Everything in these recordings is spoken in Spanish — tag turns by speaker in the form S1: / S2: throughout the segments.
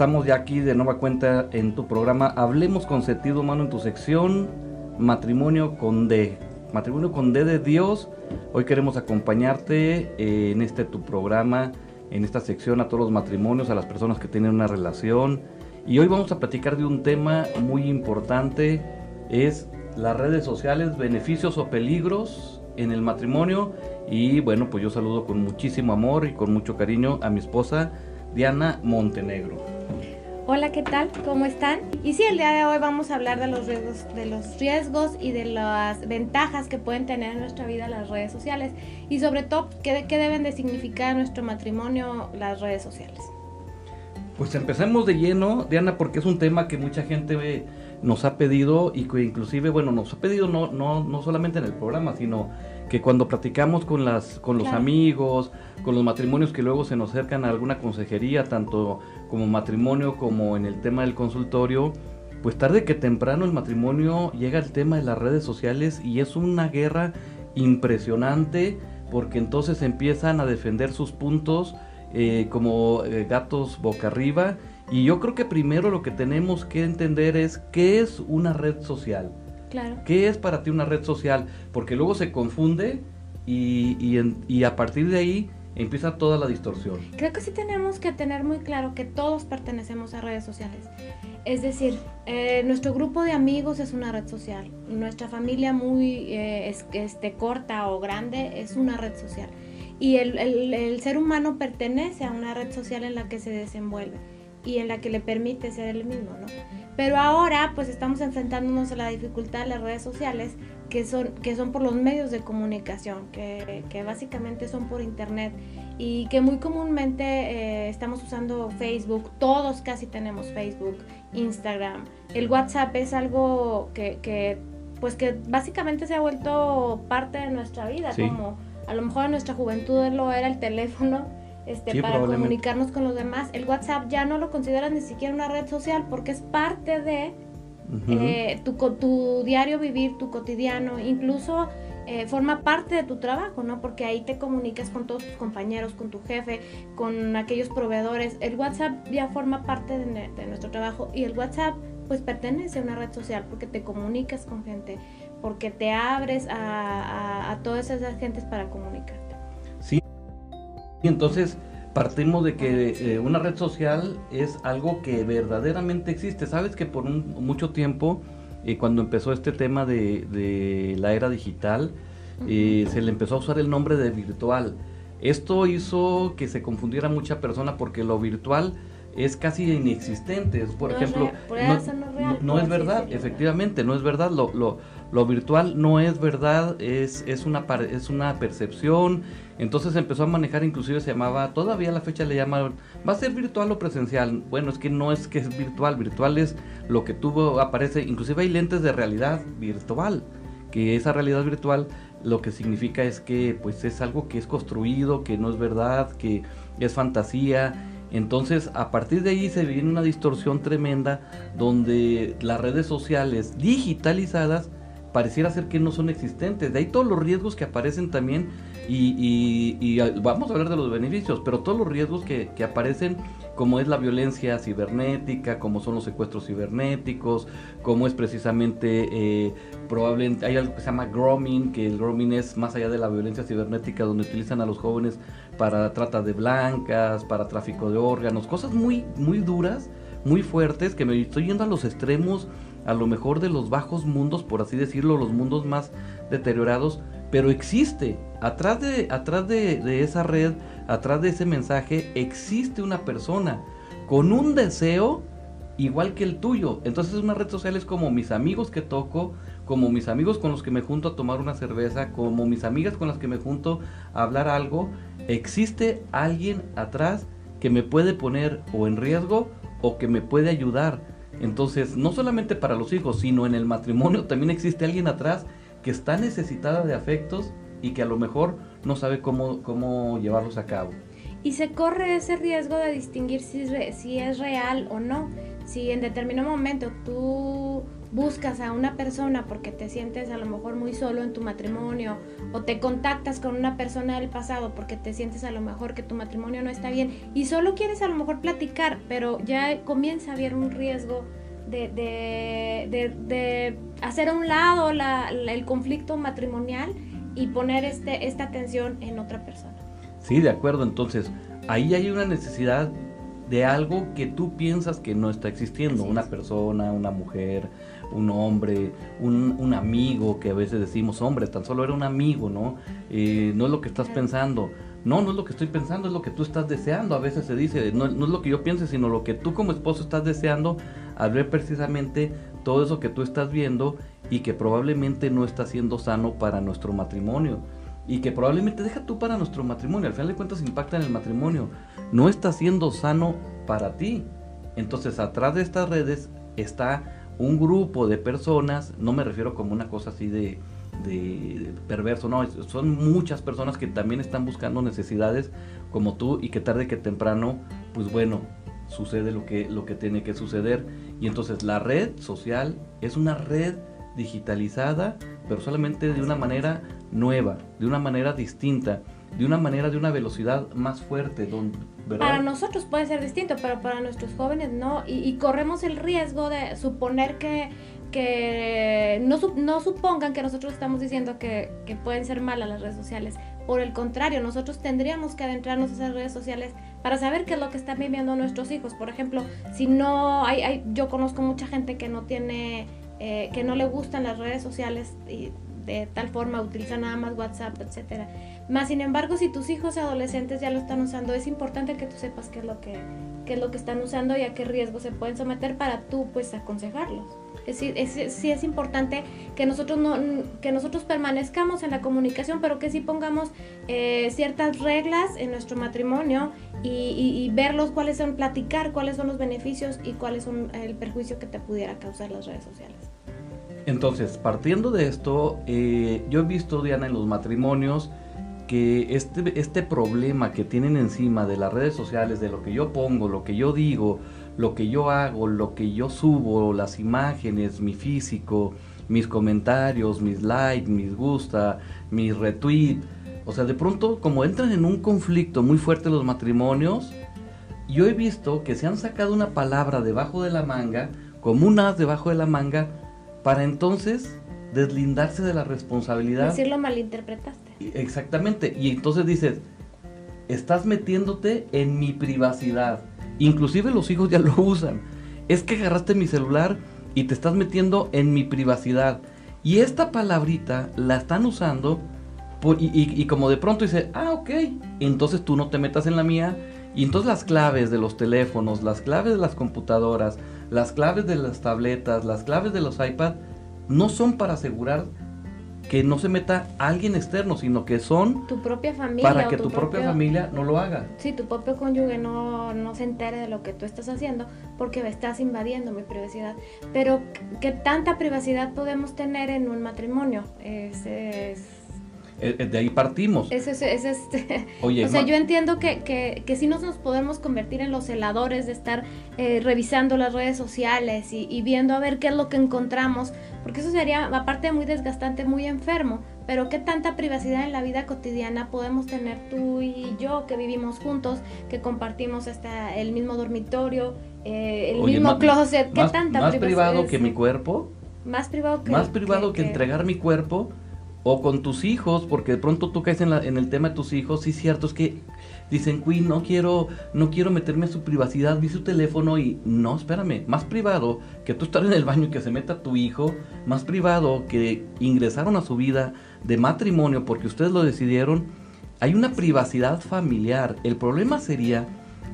S1: estamos ya aquí de nueva cuenta en tu programa Hablemos con sentido humano en tu sección Matrimonio con D. Matrimonio con D de Dios. Hoy queremos acompañarte eh, en este tu programa, en esta sección a todos los matrimonios, a las personas que tienen una relación. Y hoy vamos a platicar de un tema muy importante, es las redes sociales, beneficios o peligros en el matrimonio. Y bueno, pues yo saludo con muchísimo amor y con mucho cariño a mi esposa Diana Montenegro.
S2: Hola, ¿qué tal? ¿Cómo están? Y sí, el día de hoy vamos a hablar de los riesgos, de los riesgos y de las ventajas que pueden tener en nuestra vida las redes sociales y sobre todo qué, qué deben de significar nuestro matrimonio las redes sociales.
S1: Pues empecemos de lleno, Diana, porque es un tema que mucha gente nos ha pedido y que inclusive, bueno, nos ha pedido no, no, no solamente en el programa, sino que cuando platicamos con las con los amigos, con los matrimonios que luego se nos acercan a alguna consejería, tanto como matrimonio como en el tema del consultorio, pues tarde que temprano el matrimonio llega al tema de las redes sociales y es una guerra impresionante porque entonces empiezan a defender sus puntos eh, como eh, gatos boca arriba y yo creo que primero lo que tenemos que entender es qué es una red social. ¿Qué es para ti una red social? Porque luego se confunde y, y, a partir de ahí empieza toda la distorsión.
S2: Creo que sí tenemos que tener muy claro que todos pertenecemos a redes sociales. Es decir, eh, nuestro grupo de amigos es una red social, nuestra familia muy eh, este, corta o grande es una red social. Y el, el, ser humano pertenece a una red social en la que se desenvuelve y en la que le permite ser el mismo, ¿no? Pero ahora pues estamos enfrentándonos a la dificultad de las redes sociales que son, que son por los medios de comunicación, que, que básicamente son por internet y que muy comúnmente eh, estamos usando Facebook, todos casi tenemos Facebook, Instagram. El WhatsApp es algo que, que pues que básicamente se ha vuelto parte de nuestra vida, como a lo mejor en nuestra juventud lo era el teléfono este, para comunicarnos con los demás. El WhatsApp ya no lo consideras ni siquiera una red social porque es parte de eh, tu, tu diario vivir, tu cotidiano, incluso eh, forma parte de tu trabajo, ¿no? Porque ahí te comunicas con todos tus compañeros, con tu jefe, con aquellos proveedores. El WhatsApp ya forma parte de, nuestro trabajo y el WhatsApp pues pertenece a una red social porque te comunicas con gente, porque te abres a, a todas esas gentes para comunicarte.
S1: Y entonces partimos de que eh, una red social es algo que verdaderamente existe. Sabes que por mucho tiempo, eh, cuando empezó este tema de, la era digital, eh, se le empezó a usar el nombre de virtual. Esto hizo que se confundiera mucha persona porque lo virtual es casi inexistente. Por ejemplo, no, es verdad, efectivamente, no es verdad. Lo, lo, lo virtual no es verdad, es, es, una, es una percepción. Entonces empezó a manejar, inclusive se llamaba, todavía a la fecha le llamaban, ¿va a ser virtual o presencial? Bueno, es que no es que es virtual, virtual es lo que tuvo, aparece, inclusive hay lentes de realidad virtual, que esa realidad virtual lo que significa es que pues es algo que es construido, que no es verdad, que es fantasía. Entonces, a partir de ahí se viene una distorsión tremenda donde las redes sociales digitalizadas pareciera ser que no son existentes. De ahí todos los riesgos que aparecen también y, vamos a hablar de los beneficios, pero todos los riesgos que, aparecen, como es la violencia cibernética, como son los secuestros cibernéticos, como es precisamente eh, probablemente, hay algo que se llama grooming, que el grooming es más allá de la violencia cibernética, donde utilizan a los jóvenes para trata de blancas, para tráfico de órganos, cosas muy, muy duras, muy fuertes, que me estoy yendo a los extremos a lo mejor de los bajos mundos, por así decirlo, los mundos más deteriorados, pero existe, atrás de, atrás de, esa red, atrás de ese mensaje, existe una persona con un deseo igual que el tuyo. Entonces una red social es como mis amigos que toco, como mis amigos con los que me junto a tomar una cerveza, como mis amigas con las que me junto a hablar algo. Existe alguien atrás que me puede poner o en riesgo o que me puede ayudar. Entonces, no solamente para los hijos, sino en el matrimonio también existe alguien atrás que está necesitada de afectos y que a lo mejor no sabe cómo, cómo llevarlos a cabo.
S2: Y se corre ese riesgo de distinguir si, si es real o no. Si en determinado momento tú buscas a una persona porque te sientes a lo mejor muy solo en tu matrimonio o te contactas con una persona del pasado porque te sientes a lo mejor que tu matrimonio no está bien y solo quieres a lo mejor platicar, pero ya comienza a haber un riesgo de, de, hacer a un lado el conflicto matrimonial y poner este, esta atención en otra persona.
S1: Sí, de acuerdo. Entonces, ahí hay una necesidad de algo que tú piensas que no está existiendo. Una persona, una mujer, un hombre, un, amigo, que a veces decimos, hombre, tan solo era un amigo, ¿no? Eh, no es lo que estás pensando. No, no es lo que estoy pensando, es lo que tú estás deseando. A veces se dice, no, no es lo que yo piense, sino lo que tú como esposo estás deseando al ver precisamente todo eso que tú estás viendo y que probablemente no está siendo sano para nuestro matrimonio y que probablemente deja tú para nuestro matrimonio, al final de cuentas impacta en el matrimonio, no está siendo sano para ti. Entonces, atrás de estas redes está un grupo de personas, no me refiero como una cosa así de, de perverso, no, son muchas personas que también están buscando necesidades como tú y que tarde que temprano, pues bueno, sucede lo que, lo que tiene que suceder. Y entonces la red social es una red digitalizada, pero solamente de una manera nueva, de una manera distinta, de una manera de una velocidad más fuerte.
S2: Para nosotros puede ser distinto, pero para nuestros jóvenes no. Y, corremos el riesgo de suponer que, que no, no supongan que nosotros estamos diciendo que, que pueden ser malas las redes sociales. Por el contrario, nosotros tendríamos que adentrarnos a esas redes sociales para saber qué es lo que están viviendo nuestros hijos. Por ejemplo, si no hay, hay yo conozco mucha gente que no tiene, eh, que no le gustan las redes sociales y de tal forma utiliza nada más WhatsApp, etcétera. Más sin embargo, si tus hijos adolescentes ya lo están usando, es importante que tú sepas qué es lo que, qué es lo que están usando y a qué riesgo se pueden someter para tú pues aconsejarlos. Es, sí es importante que nosotros no que nosotros permanezcamos en la comunicación, pero que sí pongamos eh, ciertas reglas en nuestro matrimonio y, y, verlos cuáles son, platicar cuáles son los beneficios y cuáles son el perjuicio que te pudiera causar las redes sociales.
S1: Entonces, partiendo de esto, eh, yo he visto, Diana, en los matrimonios que este, este problema que tienen encima de las redes sociales, de lo que yo pongo, lo que yo digo, lo que yo hago, lo que yo subo, las imágenes, mi físico, mis comentarios, mis likes, mis gusta, mis retweets, o sea, de pronto como entran en un conflicto muy fuerte los matrimonios, yo he visto que se han sacado una palabra debajo de la manga, como un as debajo de la manga, para entonces deslindarse de la responsabilidad.
S2: Decirlo malinterpretaste.
S1: Exactamente. Y entonces dices, estás metiéndote en mi privacidad. Inclusive los hijos ya lo usan. Es que agarraste mi celular y te estás metiendo en mi privacidad. Y esta palabrita la están usando y, como de pronto dice, ah, ok, entonces tú no te metas en la mía. Y entonces las claves de los teléfonos, las claves de las computadoras, las claves de las tabletas, las claves de los iPads, no son para asegurar que no se meta alguien externo, sino que son
S2: tu propia familia
S1: para que tu, propia familia no lo haga.
S2: Sí, tu propio cónyuge no, no se entere de lo que tú estás haciendo porque estás invadiendo mi privacidad. Pero ¿qué tanta privacidad podemos tener en un matrimonio? es
S1: eh, de ahí partimos.
S2: Es, es, este. o sea, yo entiendo que, que, que sí nos, nos podemos convertir en los celadores de estar eh, revisando las redes sociales y, y, viendo a ver qué es lo que encontramos, porque eso sería, aparte, muy desgastante, muy enfermo. Pero qué tanta privacidad en la vida cotidiana podemos tener tú y yo que vivimos juntos, que compartimos hasta el mismo dormitorio, el mismo closet. ¿Qué
S1: más,
S2: tanta
S1: más privado que mi cuerpo?
S2: Más privado que
S1: Más privado que entregar mi cuerpo o con tus hijos, porque de pronto tú caes en, el tema de tus hijos, sí cierto, es que dicen, Queen, no quiero, no quiero meterme a su privacidad, vi su teléfono y no, espérame, más privado que tú estar en el baño y que se meta tu hijo, más privado que ingresaron a su vida de matrimonio porque ustedes lo decidieron, hay una privacidad familiar. El problema sería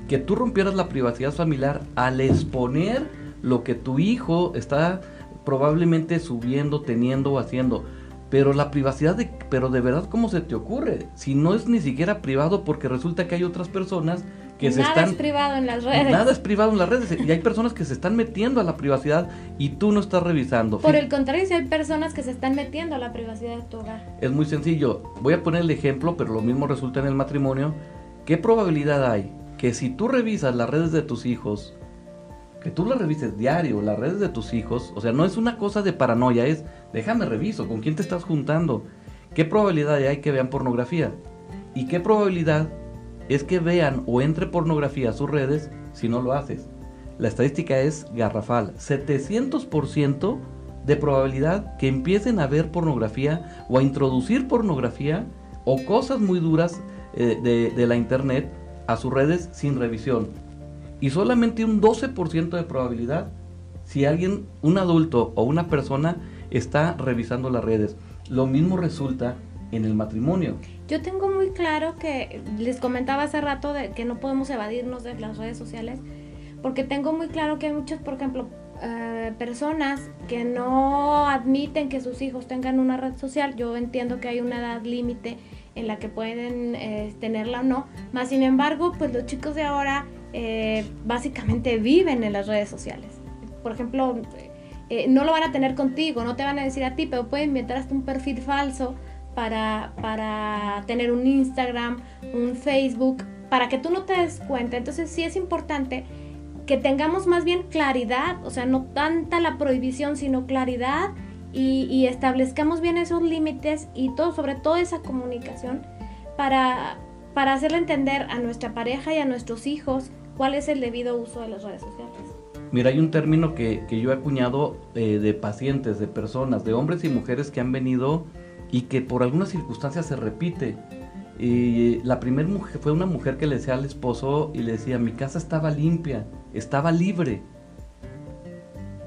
S1: que tú rompieras la privacidad familiar al exponer lo que tu hijo está probablemente subiendo, teniendo o haciendo. Pero la privacidad, de, pero de verdad, ¿cómo se te ocurre? Si no es ni siquiera privado porque resulta que hay otras personas que se están...
S2: Nada es privado en las redes.
S1: Nada es privado en las redes y hay personas que se están metiendo a la privacidad y tú no estás revisando.
S2: Por el contrario, si hay personas que se están metiendo a la privacidad de tu hogar.
S1: Es muy sencillo. Voy a poner el ejemplo, pero lo mismo resulta en el matrimonio. ¿Qué probabilidad hay que si tú revisas las redes de tus hijos que tú la revises diario, las redes de tus hijos, o sea, no es una cosa de paranoia, es déjame reviso, ¿con quién te estás juntando? ¿Qué probabilidad hay que vean pornografía? ¿Y qué probabilidad es que vean o entre pornografía a sus redes si no lo haces? La estadística es garrafal, 700% de probabilidad que empiecen a ver pornografía o a introducir pornografía o cosas muy duras eh, de, la internet a sus redes sin revisión y solamente un 12% de probabilidad si alguien, un adulto o una persona está revisando las redes. Lo mismo resulta en el matrimonio.
S2: Yo tengo muy claro que les comentaba hace rato de que no podemos evadirnos de las redes sociales, porque tengo muy claro que hay muchas, por ejemplo, eh, personas que no admiten que sus hijos tengan una red social. Yo entiendo que hay una edad límite en la que pueden eh, tenerla o no, más sin embargo, pues los chicos de ahora eh, básicamente viven en las redes sociales. Por ejemplo, eh, no lo van a tener contigo, no te van a decir a ti, pero pueden inventar hasta un perfil falso para, para tener un Instagram, un Facebook, para que tú no te des cuenta. Entonces sí es importante que tengamos más bien claridad, o sea, no tanta la prohibición, sino claridad y, establezcamos bien esos límites y todo, sobre todo esa comunicación para, para hacerle entender a nuestra pareja y a nuestros hijos ¿Cuál es el debido uso de las redes sociales?
S1: Mira, hay un término que, yo he acuñado eh, de pacientes, de personas, de hombres y mujeres que han venido y que por algunas circunstancias se repite. Y la primera mujer fue una mujer que le decía al esposo y le decía, mi casa estaba limpia, estaba libre.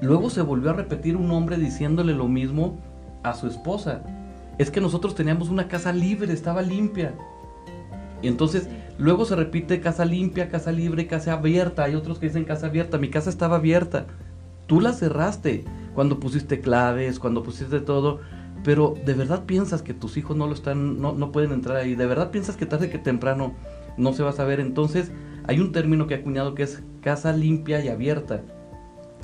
S1: Luego se volvió a repetir un hombre diciéndole lo mismo a su esposa. Es que nosotros teníamos una casa libre, estaba limpia. Y entonces luego se repite casa limpia, casa libre, casa abierta. Hay otros que dicen casa abierta. Mi casa estaba abierta. Tú la cerraste cuando pusiste claves, cuando pusiste todo. Pero de verdad piensas que tus hijos no lo están, no, no pueden entrar ahí. De verdad piensas que tarde que temprano no se va a saber. Entonces hay un término que he acuñado que es casa limpia y abierta.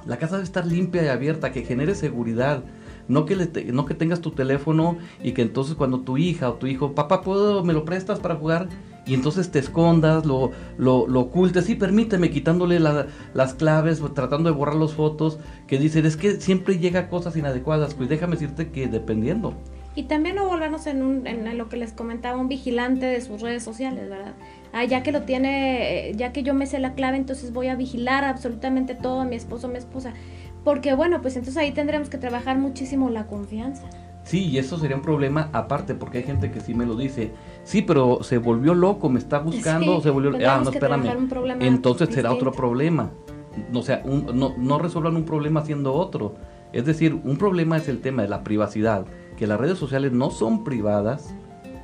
S1: La casa debe estar limpia y abierta, que genere seguridad, no que, no que tengas tu teléfono y que entonces cuando tu hija o tu hijo, papá, ¿puedo, me lo prestas para jugar? Y entonces te escondas, lo, lo, lo ocultes, sí, permíteme, quitándole las claves, tratando de borrar las fotos, que dicen, es que siempre llega cosas inadecuadas, pues déjame decirte que dependiendo.
S2: Y también no volvernos en, un, en lo que les comentaba, un vigilante de sus redes sociales, ¿verdad? Ah, ya que lo tiene, ya que yo me sé la clave, entonces voy a vigilar absolutamente todo a mi esposo, a mi esposa. Porque bueno, pues entonces ahí tendremos que trabajar muchísimo la confianza.
S1: Sí, y eso sería un problema aparte, porque hay gente que sí me lo dice. Sí, pero se volvió loco, me está buscando, se volvió... Ah, no, espérame. Entonces será otro problema. O sea, no, no resuelvan un problema haciendo otro. Es decir, un problema es el tema de la privacidad, que las redes sociales no son privadas,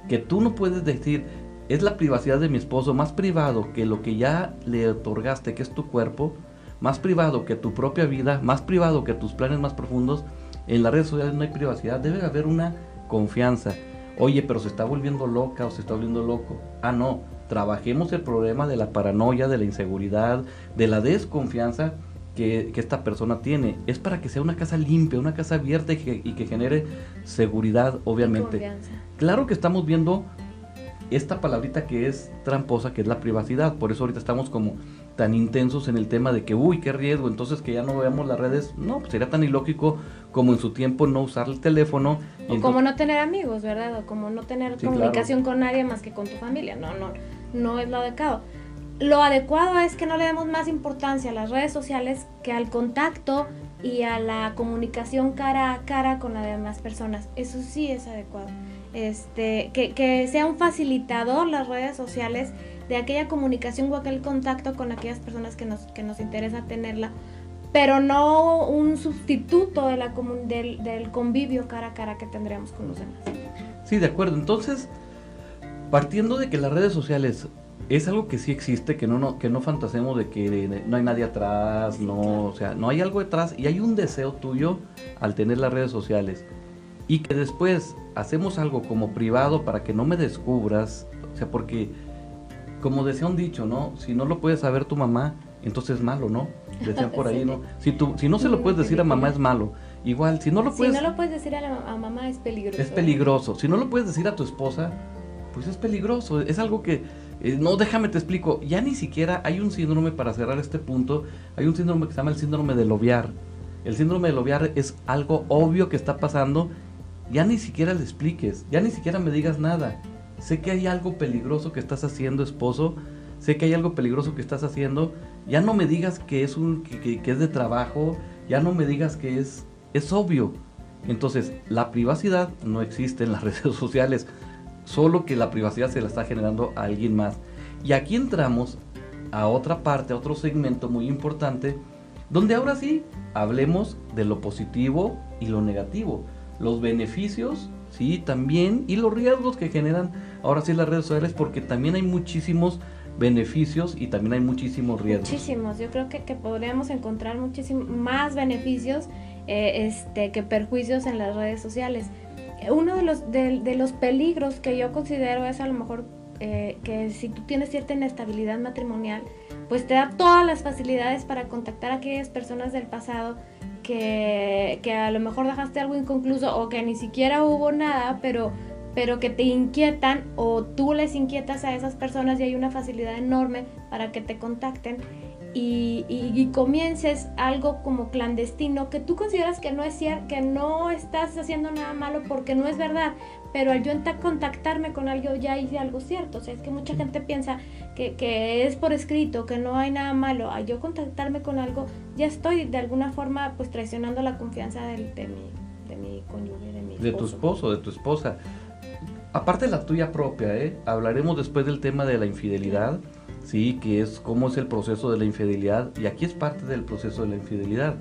S1: que tú no puedes decir, es la privacidad de mi esposo, más privado que lo que ya le otorgaste, que es tu cuerpo, más privado que tu propia vida, más privado que tus planes más profundos, en las redes sociales no hay privacidad, debe haber una confianza. Oye, pero se está volviendo loca o se está volviendo loco. Ah, no, trabajemos el problema de la paranoia, de la inseguridad, de la desconfianza que, esta persona tiene. Es para que sea una casa limpia, una casa abierta y que, y que genere seguridad, obviamente. Claro que estamos viendo esta palabrita que es tramposa, que es la privacidad. Por eso ahorita estamos como tan intensos en el tema de que, uy, qué riesgo, entonces que ya no veamos las redes, no, pues sería tan ilógico como en su tiempo no usar el teléfono.
S2: O como no tener amigos, ¿verdad? O como no tener comunicación con nadie más que con tu familia, no, no, no es lo adecuado. Lo adecuado es que no le demos más importancia a las redes sociales que al contacto y a la comunicación cara a cara con las demás personas. Eso sí es adecuado. Este, que, que sea un facilitador las redes sociales de aquella comunicación o aquel contacto con aquellas personas que nos, que nos interesa tenerla, pero no un sustituto de la del, del convivio cara a cara que tendríamos con los demás.
S1: Sí, de acuerdo. Entonces, partiendo de que las redes sociales es algo que sí existe, que no, no, que no fantasemos de que no hay nadie atrás, no, o sea, no hay algo detrás y hay un deseo tuyo al tener las redes sociales y que después hacemos algo como privado para que no me descubras, o sea, porque como decía un dicho, ¿no? Si no lo puede saber tu mamá, entonces es malo, ¿no? Decían por ahí, ¿no? Si, tú, si no se lo puedes decir a mamá es malo. Igual, si no lo puedes...
S2: Si no lo puedes decir a, la, mamá es peligroso.
S1: Es peligroso. Si no lo puedes decir a tu esposa, pues es peligroso. Es algo que, Eh, no, déjame te explico. Ya ni siquiera hay un síndrome, para cerrar este punto, hay un síndrome que se llama el síndrome del oviar. El síndrome del oviar es algo obvio que está pasando. Ya ni siquiera le expliques, ya ni siquiera me digas nada. Sé que hay algo peligroso que estás haciendo, esposo. Sé que hay algo peligroso que estás haciendo. Ya no me digas que es un que, es de trabajo. Ya no me digas que es es obvio. Entonces, la privacidad no existe en las redes sociales solo que la privacidad se la está generando a alguien más. Y aquí entramos a otra parte, a otro segmento muy importante, donde ahora sí hablemos de lo positivo y lo negativo, los beneficios, sí, también, y los riesgos que generan ahora sí las redes sociales, porque también hay muchísimos beneficios y también hay muchísimos riesgos.
S2: Muchísimos, yo creo que, podríamos encontrar muchísimos más beneficios eh, este, que perjuicios en las redes sociales uno de los, de, los peligros que yo considero es a lo mejor eh, que si tú tienes cierta inestabilidad matrimonial, pues te da todas las facilidades para contactar a aquellas personas del pasado que, que, a lo mejor dejaste algo inconcluso o que ni siquiera hubo nada, pero, pero que te inquietan o tú les inquietas a esas personas y hay una facilidad enorme para que te contacten y, comiences algo como clandestino que tú consideras que no es cierto, que no estás haciendo nada malo porque no es verdad, pero al yo contactarme con alguien ya hice algo cierto. O sea, es que mucha gente piensa que, es por escrito, que no hay nada malo. Al yo contactarme con algo, ya estoy de alguna forma pues traicionando la confianza de, mi, de mi cónyuge, de mi
S1: De tu esposo, de tu esposa. Aparte de la tuya propia, ¿eh? hablaremos después del tema de la infidelidad. ¿sí? Que es cómo es el proceso de la infidelidad y aquí es parte del proceso de la infidelidad.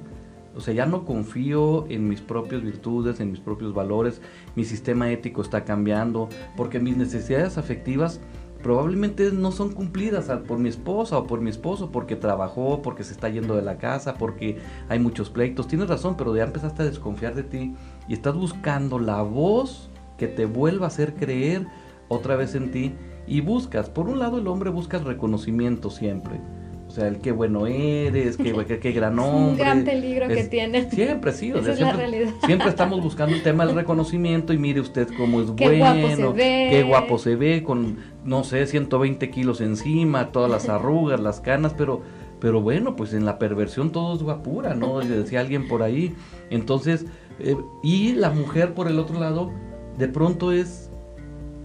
S1: O sea, ya no confío en mis propias virtudes, en mis propios valores, mi sistema ético está cambiando, porque mis necesidades afectivas probablemente no son cumplidas por mi esposa o por mi esposo, porque trabajó, porque se está yendo de la casa, porque hay muchos pleitos. Tienes razón, pero ya empezaste a desconfiar de ti y estás buscando la voz que te vuelva a hacer creer otra vez en ti y buscas, por un lado el hombre busca el reconocimiento siempre. O sea, el qué bueno eres, qué, qué, gran hombre.
S2: un gran peligro que tiene.
S1: Siempre, sí.
S2: O sea,
S1: siempre, siempre, estamos buscando el tema del reconocimiento y mire usted cómo es qué bueno, guapo se ve. qué guapo se ve, con, no sé, 120 kilos encima, todas las arrugas, las canas, pero, pero bueno, pues en la perversión todo es guapura, ¿no? Decía alguien por ahí. Entonces, eh, y la mujer por el otro lado, de pronto es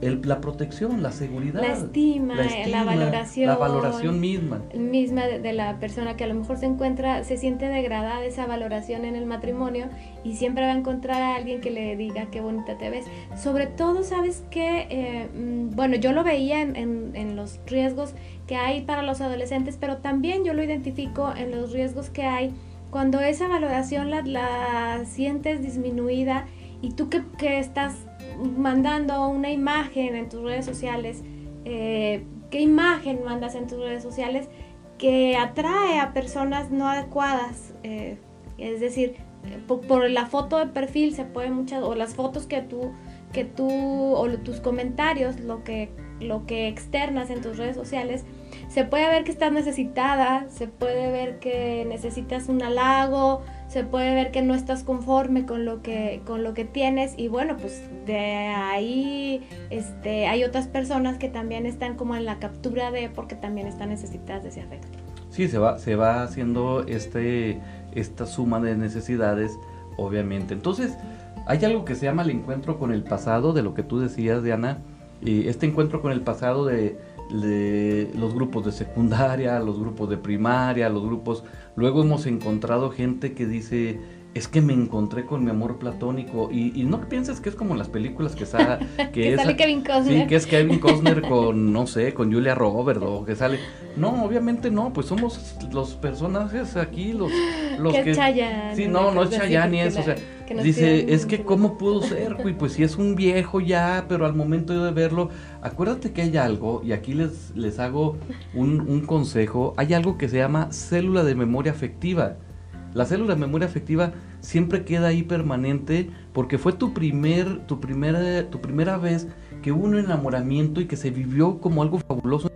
S1: la protección, la seguridad.
S2: La estima, la, valoración.
S1: La valoración misma.
S2: Misma de, la persona que a lo mejor se encuentra, se siente degradada esa valoración en el matrimonio y siempre va a encontrar a alguien que le diga qué bonita te ves. Sobre todo, ¿sabes que eh, mm, bueno, yo lo veía en, en, los riesgos que hay para los adolescentes, pero también yo lo identifico en los riesgos que hay cuando esa valoración la, la sientes disminuida y tú que, que estás mandando una imagen en tus redes sociales, eh, qué imagen mandas en tus redes sociales que atrae a personas no adecuadas. Eh, es decir, por, la foto de perfil se puede muchas, o las fotos que tú, que tú, o tus comentarios, lo que, lo que externas en tus redes sociales, se puede ver que estás necesitada, se puede ver que necesitas un halago, se puede ver que no estás conforme con lo que, con lo que tienes y bueno, pues de ahí este, hay otras personas que también están como en la captura de porque también están necesitadas de ese afecto.
S1: Sí, se va, se va haciendo este, esta suma de necesidades, obviamente. Entonces, hay algo que se llama el encuentro con el pasado, de lo que tú decías, Diana, y este encuentro con el pasado de los grupos de secundaria, los grupos de primaria, los grupos... Luego hemos encontrado gente que dice, es que me encontré con mi amor platónico. Y, no pienses que es como las películas que, sale
S2: que, sale Kevin Costner.
S1: Sí, que es Kevin Costner con, no sé, con Julia Roberts o que sale... No, obviamente no, pues somos los personajes aquí, los, los
S2: que... Chayanne,
S1: sí, no, no es Chayanne ni eso, o sea, dice, es que cómo pudo ser, güey, pues si es un viejo ya, pero al momento de verlo, acuérdate que hay algo, y aquí les, les hago un, un consejo, hay algo que se llama célula de memoria afectiva la célula de memoria afectiva siempre queda ahí permanente porque fue tu, primer, tu, primera, tu primera vez que hubo un enamoramiento y que se vivió como algo fabuloso.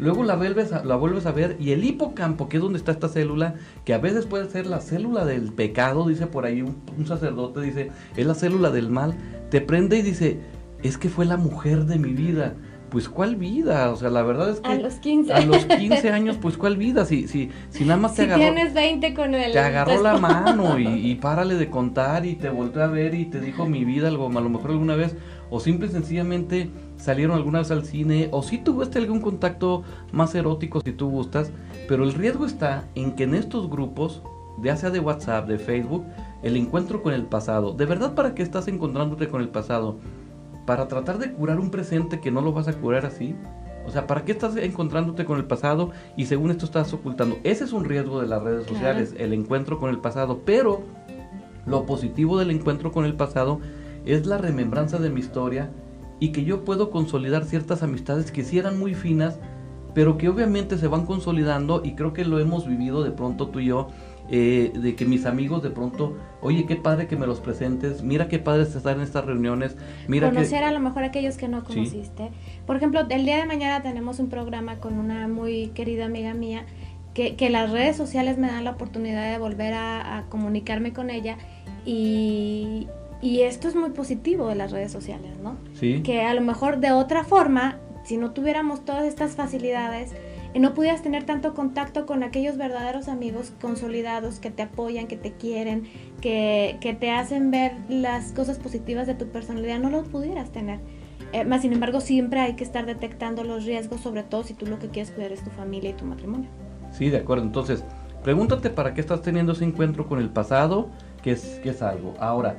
S1: Luego la vuelves, a, la vuelves a ver y el hipocampo, que es donde está esta célula, que a veces puede ser la célula del pecado, dice por ahí un, un sacerdote, dice, es la célula del mal, te prende y dice, es que fue la mujer de mi vida pues ¿cuál vida? O sea, la verdad es que...
S2: A los 15.
S1: A los 15 años, pues ¿cuál vida? Si, si, si nada más te
S2: si
S1: agarró...
S2: tienes 20 con el...
S1: Te agarró la mano y, y, párale de contar y te volteó a ver y te dijo mi vida algo, a lo mejor alguna vez, o simple y sencillamente salieron alguna vez al cine, o si tuviste algún contacto más erótico si tú gustas, pero el riesgo está en que en estos grupos, ya sea de WhatsApp, de Facebook, el encuentro con el pasado, ¿de verdad para qué estás encontrándote con el pasado? Para tratar de curar un presente que no lo vas a curar así. O sea, ¿para qué estás encontrándote con el pasado y según esto estás ocultando? Ese es un riesgo de las redes sociales, el encuentro con el pasado. Pero lo positivo del encuentro con el pasado es la remembranza de mi historia y que yo puedo consolidar ciertas amistades que sí eran muy finas, pero que obviamente se van consolidando y creo que lo hemos vivido de pronto tú y yo eh, de que mis amigos de pronto, oye, qué padre que me los presentes, mira qué padre estar en estas reuniones, mira
S2: conocer a lo mejor a aquellos que no conociste. Por ejemplo, el día de mañana tenemos un programa con una muy querida amiga mía que, que las redes sociales me dan la oportunidad de volver a, comunicarme con ella y, y, esto es muy positivo de las redes sociales, ¿no?
S1: Sí.
S2: Que a lo mejor de otra forma, si no tuviéramos todas estas facilidades, y no pudieras tener tanto contacto con aquellos verdaderos amigos consolidados que te apoyan, que te quieren, que, que te hacen ver las cosas positivas de tu personalidad, no lo pudieras tener. Eh, más sin embargo, siempre hay que estar detectando los riesgos, sobre todo si tú lo que quieres cuidar es tu familia y tu matrimonio.
S1: Sí, de acuerdo. Entonces, pregúntate para qué estás teniendo ese encuentro con el pasado, que es, que es algo. Ahora,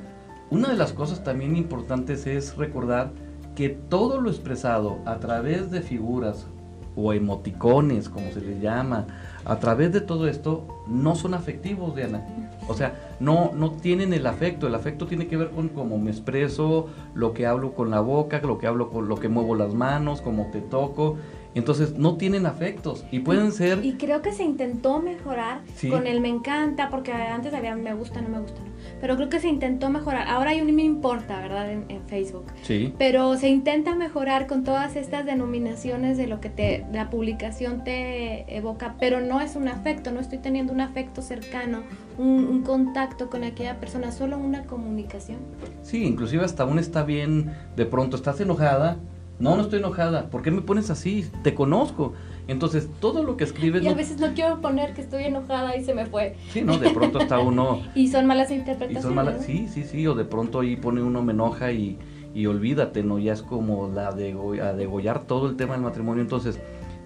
S1: una de las cosas también importantes es recordar que todo lo expresado a través de figuras o emoticones, como se les llama, a través de todo esto, no son afectivos, Diana. O sea, no, no tienen el afecto. El afecto tiene que ver con cómo me expreso, lo que hablo con la boca, lo que hablo con lo que muevo las manos, cómo te toco. Entonces no tienen afectos y pueden ser...
S2: Y creo que se intentó mejorar con el me encanta, porque antes había me gusta, no me gusta, no. Pero creo que se intentó mejorar. Ahora hay un me importa, ¿verdad? En, Facebook.
S1: Sí.
S2: Pero se intenta mejorar con todas estas denominaciones de lo que te, la publicación te evoca, pero no es un afecto, no estoy teniendo un afecto cercano, un, un contacto con aquella persona, solo una comunicación.
S1: Sí, inclusive hasta aún está bien, de pronto estás enojada no, no estoy enojada. ¿Por qué me pones así? Te conozco. Entonces, todo lo que escribes...
S2: Y a veces no quiero poner que estoy enojada y se me fue.
S1: Sí, no, de pronto está uno...
S2: y son malas interpretaciones. son malas...
S1: Sí, sí, sí, o de pronto ahí pone uno me enoja y, y olvídate, ¿no? Ya es como la de a degollar todo el tema del matrimonio. Entonces,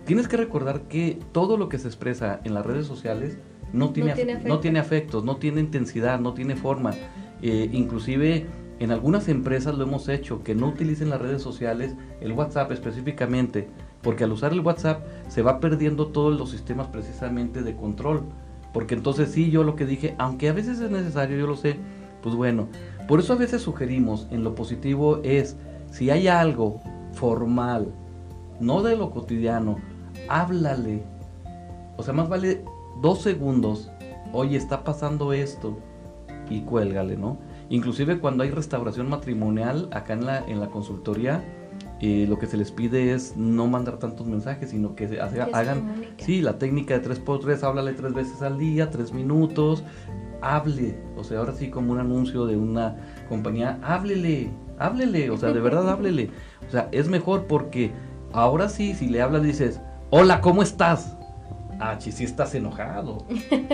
S1: tienes que recordar que todo lo que se expresa en las redes sociales no tiene, no tiene, no tiene afectos, no tiene intensidad, no tiene forma. Eh, inclusive en algunas empresas lo hemos hecho, que no utilicen las redes sociales, el WhatsApp específicamente, porque al usar el WhatsApp se va perdiendo todos los sistemas precisamente de control. Porque entonces sí, yo lo que dije, aunque a veces es necesario, yo lo sé, pues bueno, por eso a veces sugerimos en lo positivo es, si hay algo formal, no de lo cotidiano, háblale. O sea, más vale dos segundos, oye, está pasando esto, y cuélgale, ¿no? Inclusive cuando hay restauración matrimonial, acá en la, en la consultoría, eh, lo que se les pide es no mandar tantos mensajes, sino que, se, hagan, sí, la técnica de 3x3, háblale tres veces al día, tres minutos, hable, o sea, ahora sí como un anuncio de una compañía, háblele, háblele, o sea, de verdad háblele, o sea, es mejor porque ahora sí, si le hablas dices, hola, ¿cómo estás? Ah, si estás enojado,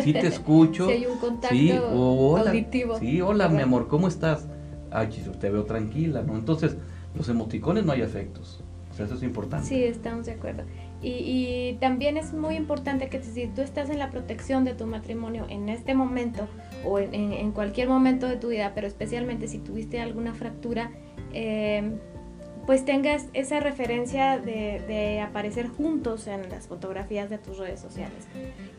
S1: sí te escucho.
S2: si hay un contacto sí, hola, auditivo.
S1: Sí, hola, mi amor, ¿cómo estás? Ah, te veo tranquila, ¿no? Entonces, los emoticones no hay efectos. O sea, eso es importante.
S2: Sí, estamos de acuerdo. Y, también es muy importante que si tú estás en la protección de tu matrimonio en este momento o en, cualquier momento de tu vida, pero especialmente si tuviste alguna fractura, eh, pues tengas esa referencia de, aparecer juntos en las fotografías de tus redes sociales.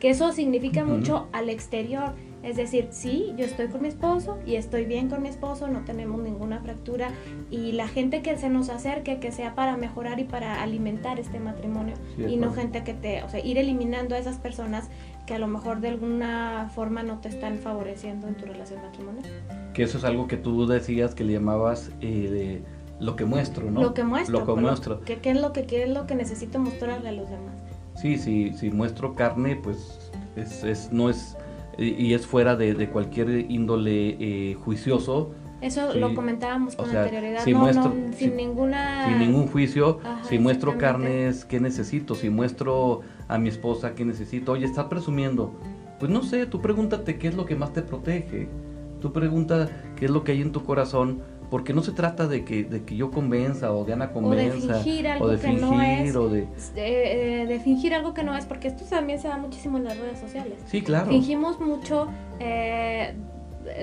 S2: Que eso significa mucho al exterior. Es decir, sí, yo estoy con mi esposo y estoy bien con mi esposo, no tenemos ninguna fractura y la gente que se nos acerque, que sea para mejorar y para alimentar este matrimonio y no gente que te, o sea, ir eliminando a esas personas que a lo mejor de alguna forma no te están favoreciendo en tu relación matrimonial.
S1: Que eso es algo que tú decías que le llamabas eh, de lo que muestro, ¿no?
S2: Lo que muestro.
S1: Lo que muestro.
S2: ¿Qué, es lo que, qué es lo que necesito mostrarle a los demás?
S1: Sí, sí, si muestro carne, pues es, es no es y es fuera de, de cualquier índole eh, juicioso,
S2: Eso
S1: Sí.
S2: lo comentábamos
S1: O
S2: con
S1: sea,
S2: anterioridad.
S1: si
S2: no,
S1: muestro-
S2: no, sin
S1: si-
S2: ninguna.
S1: Sin ningún juicio,
S2: Ajá,
S1: si muestro carnes, ¿qué necesito? Si muestro a mi esposa, ¿qué necesito? Oye, está presumiendo. Pues no sé, tú pregúntate qué es lo que más te protege. Tú pregunta qué es lo que hay en tu corazón, porque no se trata de que, de que yo convenza o de Ana
S2: O de
S1: convenza.
S2: fingir algo
S1: o de
S2: que no es.
S1: o de...
S2: de, eh, de fingir algo que no es, porque esto también se da muchísimo en las redes sociales.
S1: Sí, claro.
S2: Fingimos mucho eh,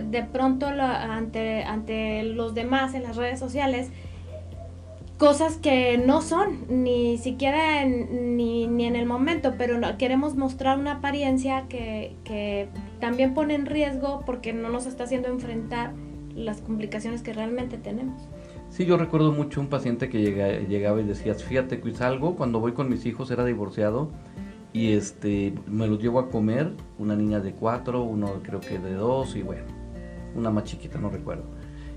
S2: de- pronto la- ante, ante los demás en las redes sociales cosas que no son, ni siquiera en, ni, ni en el momento, pero no- queremos mostrar una apariencia que, que también pone en riesgo porque no nos está haciendo enfrentar las complicaciones que realmente tenemos.
S1: Sí, yo recuerdo mucho un paciente que llega- llegaba y decía, fíjate, que salgo cuando voy con mis hijos, era divorciado, y este, me los llevo a comer, una niña de cuatro, uno creo que de dos, y bueno, una más chiquita, no recuerdo.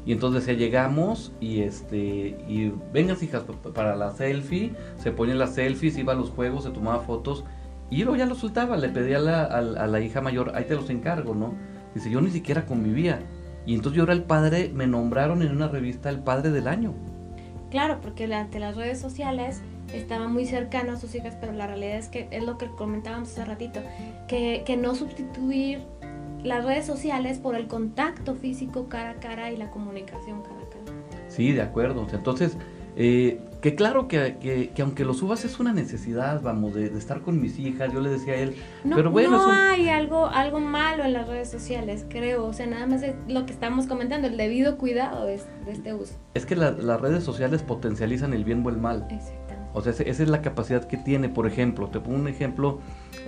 S1: Y entonces decía, llegamos y este, y vengas hijas pa- para la selfie, se ponían las selfies, iba a los juegos, se tomaba fotos, y luego ya lo soltaba, le pedía a la, a a la hija mayor, ahí te los encargo, ¿no? Dice, yo ni siquiera convivía. Y entonces yo era el padre, me nombraron en una revista el padre del año.
S2: Claro, porque ante las redes sociales estaba muy cercano a sus hijas, pero la realidad es que es lo que comentábamos hace ratito, que, que no sustituir las redes sociales por el contacto físico cara a cara y la comunicación cara a cara.
S1: Sí, de acuerdo. Entonces, eh, que claro que, que- que aunque lo subas es una necesidad, vamos, de, de estar con mis hijas, yo le decía a él,
S2: No,
S1: pero bueno,
S2: no
S1: es
S2: hay algo, algo malo en las redes sociales, creo. O sea, nada más es lo que estamos comentando, el debido cuidado de, de este uso.
S1: es que la- las redes sociales potencializan el bien o el mal.
S2: Exactamente.
S1: O sea, esa es la capacidad que tiene. Por ejemplo, te pongo un ejemplo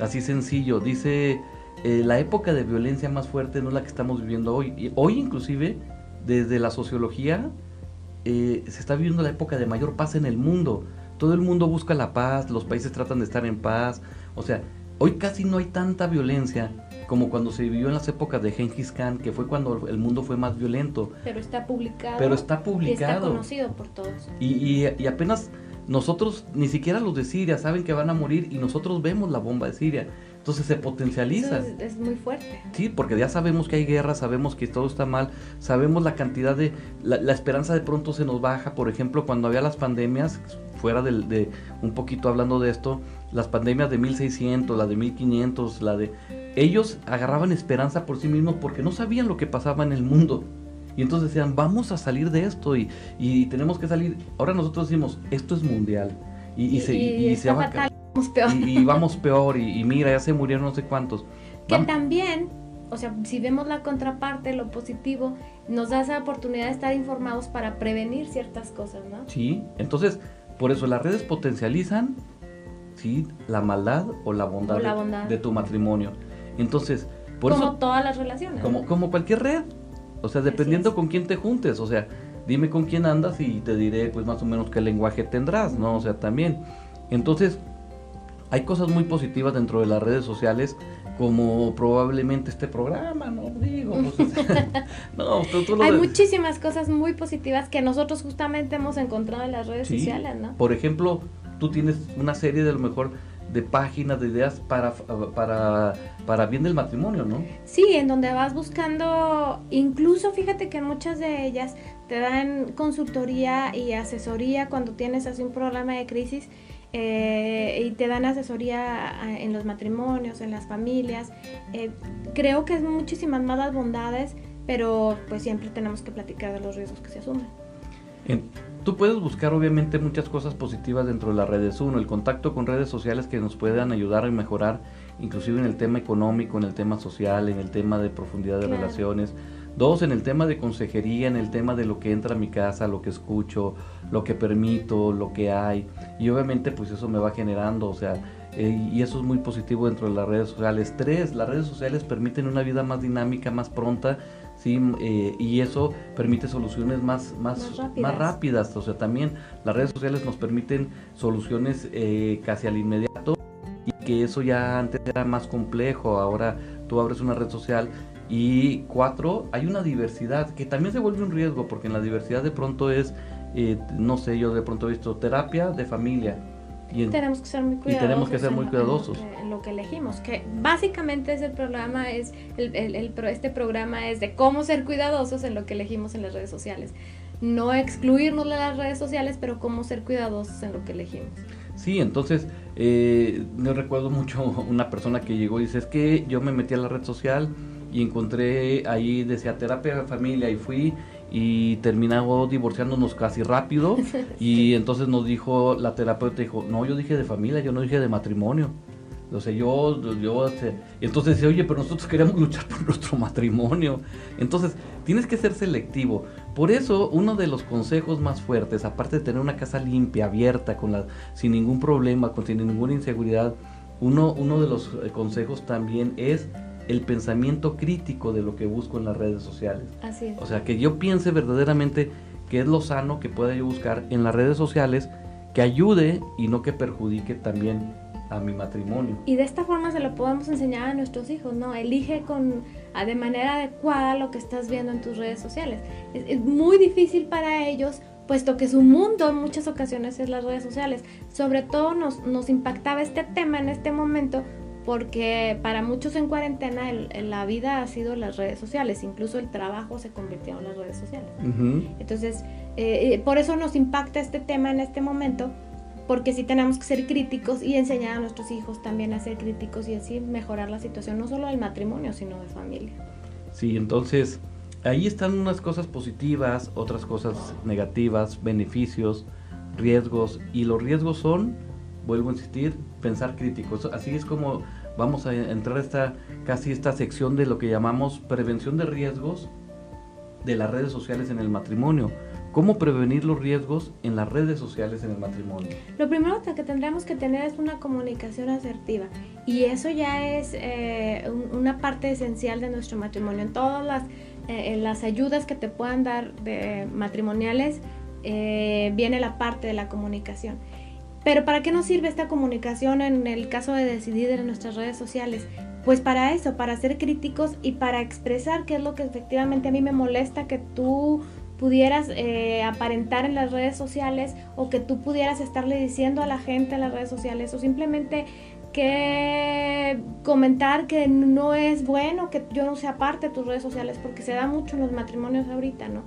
S1: así sencillo. Dice, eh, la época de violencia más fuerte no es la que estamos viviendo hoy. Y hoy inclusive, desde la sociología, eh, se está viviendo la época de mayor paz en el mundo. Todo el mundo busca la paz, los países tratan de estar en paz. O sea, hoy casi no hay tanta violencia como cuando se vivió en las épocas de Genghis Khan, que fue cuando el mundo fue más violento.
S2: Pero está publicado.
S1: Pero está
S2: y está
S1: publicado.
S2: conocido por todos.
S1: Y, y- y apenas nosotros, ni siquiera los de Siria saben que van a morir y nosotros vemos la bomba de Siria. Entonces se
S2: Eso
S1: potencializa.
S2: es, es muy fuerte.
S1: Sí, porque ya sabemos que hay guerra, sabemos que todo está mal, sabemos la cantidad de... La, la esperanza de pronto se nos baja, por ejemplo, cuando había las pandemias, fuera del- de, un poquito hablando de esto, las pandemias de 1600, la de 1500, la de... Ellos agarraban esperanza por sí mismos porque no sabían lo que pasaba en el mundo. Y entonces decían, vamos a salir de esto y, y tenemos que salir. Ahora nosotros decimos, esto es mundial. Y, y se, y- se va a
S2: peor.
S1: y, y vamos peor y, y mira, ya se murieron no sé cuántos.
S2: Que también, o sea, si vemos la contraparte, lo positivo, nos da esa oportunidad de estar informados para prevenir ciertas cosas, ¿no?
S1: Sí, entonces, por eso las redes potencializan, sí, la maldad o la bondad,
S2: O la
S1: de-
S2: bondad.
S1: De, tu matrimonio. Entonces, por
S2: como
S1: eso,
S2: todas las relaciones.
S1: como, como cualquier red, o sea, dependiendo con quién te juntes, o sea, dime con quién andas y te diré, pues, más o menos qué lenguaje tendrás, ¿no? O sea, también. Entonces, hay cosas muy positivas dentro de las redes sociales, como probablemente este programa, ¿no? Digo, pues, no, tú, tú lo
S2: Hay
S1: de-
S2: muchísimas cosas muy positivas que nosotros justamente hemos encontrado en las redes
S1: Sí.
S2: sociales, ¿no?
S1: Por ejemplo, tú tienes una serie de lo mejor de páginas, de ideas para, para, para bien del matrimonio, ¿no?
S2: Sí, en donde vas buscando, incluso fíjate que en muchas de ellas te dan consultoría y asesoría cuando tienes así un problema de crisis eh, y te dan asesoría a- en los matrimonios, en las familias. Eh, creo que es muchísimas más las bondades, pero pues siempre tenemos que platicar de los riesgos que se asumen.
S1: En- tú puedes buscar obviamente muchas cosas positivas dentro de las redes. Uno, el contacto con redes sociales que nos puedan ayudar a mejorar, inclusive en el tema económico, en el tema social, en el tema de profundidad de
S2: Claro.
S1: relaciones. Dos, en el tema de consejería, en el tema de lo que entra a mi casa, lo que escucho, lo que permito, lo que hay. Y obviamente pues eso me va generando, o sea, eh, y eso es muy positivo dentro de las redes sociales. Tres, las redes sociales permiten una vida más dinámica, más pronta, ¿sí? Eh, y eso permite soluciones más, más,
S2: Más rápidas.
S1: O sea, también las redes sociales nos permiten soluciones eh, casi al inmediato y que eso ya antes era más complejo. Ahora tú abres una red social y cuatro, hay una diversidad que también se vuelve un riesgo porque en la diversidad de pronto es, eh, no sé, yo de pronto he visto terapia de familia,
S2: Y tenemos que ser muy cuidadosos.
S1: Y tenemos que ser muy cuidadosos.
S2: En lo, que, elegimos, que básicamente ese programa es, el, el, este programa es de cómo ser cuidadosos en lo que elegimos en las redes sociales. No excluirnos de las redes sociales, pero cómo ser cuidadosos en lo que elegimos.
S1: Sí, entonces eh, me recuerdo mucho una persona que llegó y dice, es que yo me metí a la red social y encontré ahí, decía terapia de familia y fui y terminamos divorciándonos casi rápido. Y entonces nos dijo la terapeuta dijo no yo dije de familia yo no dije de matrimonio o sea yo yo este, entonces dice oye pero nosotros queremos luchar por nuestro matrimonio entonces tienes que ser selectivo. Por eso uno de los consejos más fuertes aparte de tener una casa limpia abierta con la sin ningún problema con sin ninguna inseguridad uno uno de los eh, consejos también es el pensamiento crítico de lo que busco en las redes sociales.
S2: Así es.
S1: O sea, que yo piense verdaderamente qué es lo sano que pueda yo buscar en las redes sociales que ayude y no que perjudique también a mi matrimonio.
S2: Y de esta forma se lo podemos enseñar a nuestros hijos, ¿no? Elige con de manera adecuada lo que estás viendo en tus redes sociales. Es, es muy difícil para ellos puesto que su mundo en muchas ocasiones es las redes sociales. Sobre todo nos, nos impactaba este tema en este momento porque para muchos en cuarentena la vida ha sido las redes sociales, incluso el trabajo se convirtió en las redes sociales. Entonces, eh, eh, por eso nos impacta este tema en este momento, porque sí tenemos que ser críticos y enseñar a nuestros hijos también a ser críticos y así mejorar la situación, no solo del matrimonio, sino de familia.
S1: Sí, entonces ahí están unas cosas positivas, otras cosas negativas, beneficios, riesgos, y los riesgos son, vuelvo a insistir, pensar críticos. Así es como vamos a entrar a esta, casi esta sección de lo que llamamos prevención de riesgos de las redes sociales en el matrimonio. ¿Cómo prevenir los riesgos en las redes sociales en el matrimonio?
S2: Lo primero que tendremos que tener es una comunicación asertiva y eso ya es eh, una parte esencial de nuestro matrimonio. En todas las, eh, ayudas que te puedan dar de matrimoniales eh, viene la parte de la comunicación. Pero ¿para qué nos sirve esta comunicación en el caso de decidir en nuestras redes sociales? Pues para eso, para ser críticos y para expresar qué es lo que efectivamente a mí me molesta que tú pudieras eh, aparentar en las redes sociales o que tú pudieras estarle diciendo a la gente en las redes sociales o simplemente que comentar que no es bueno que yo no sea parte de tus redes sociales porque se da mucho en los matrimonios ahorita, ¿no?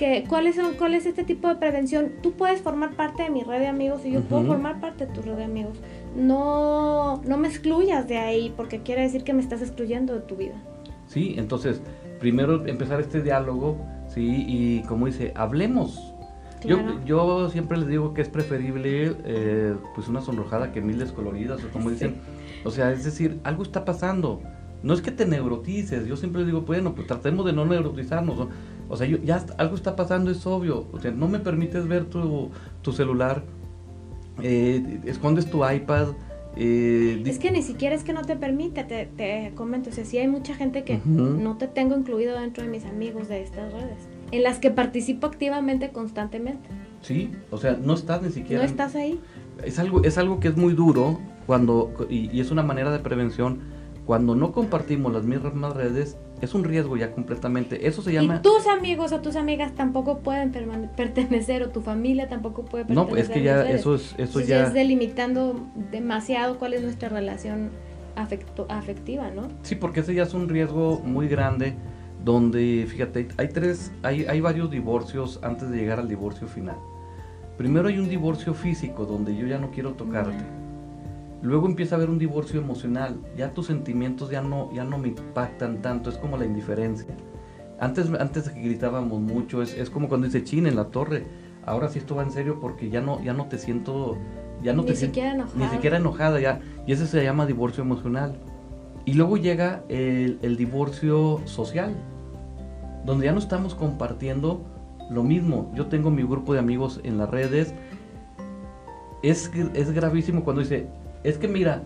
S2: Em, ¿cuáles son, ¿cuál es este tipo de prevención? Tú puedes formar parte de mi red de amigos y yo puedo formar parte de tu red de amigos. No, no me excluyas de ahí porque quiere decir que me estás excluyendo de tu vida.
S1: Sí, entonces, primero empezar este diálogo, sí, y como dice, hablemos. Yo, yo siempre les digo que es preferible eh, pues una sonrojada que mil descoloridas, o como dicen, o sea, es decir, algo está pasando. No es que te neurotices, yo siempre digo, bueno, pues tratemos de no neurotizarnos. O sea, ya algo está pasando, es obvio. O sea, no me permites ver tu, tu celular, eh, escondes tu iPad.
S2: Eh, es que ni siquiera es que no te permite, te, te comento. O sea, sí hay mucha gente que no te tengo incluido dentro de mis amigos de estas redes, en las que participo activamente constantemente.
S1: Sí, o sea, no estás ni siquiera.
S2: No estás ahí.
S1: Es algo, es algo que es muy duro cuando, y, y es una manera de prevención cuando no compartimos las mismas redes, es un riesgo ya completamente. Eso se llama...
S2: Y tus amigos o tus amigas tampoco pueden pertenecer o tu familia tampoco puede pertenecer.
S1: No, es que ya eso es... Eso ya...
S2: es delimitando demasiado cuál es nuestra relación afectiva, ¿no?
S1: Sí, porque ese ya es un riesgo muy grande donde, fíjate, hay tres, hay, hay varios divorcios antes de llegar al divorcio final. Primero hay un divorcio físico donde yo ya no quiero tocarte. Luego empieza a haber un divorcio emocional, ya tus sentimientos ya no, ya no me impactan tanto, es como la indiferencia. Antes, antes que gritábamos mucho, es, es como cuando dice chin en la torre, ahora sí esto va en serio porque ya no, ya no te siento, ya no
S2: ni
S1: te
S2: siquiera enojada.
S1: ni siquiera enojada ya, y ese se llama divorcio emocional. Y luego llega el, el divorcio social, donde ya no estamos compartiendo lo mismo. Yo tengo mi grupo de amigos en las redes. Es, es gravísimo cuando dice, es que mira,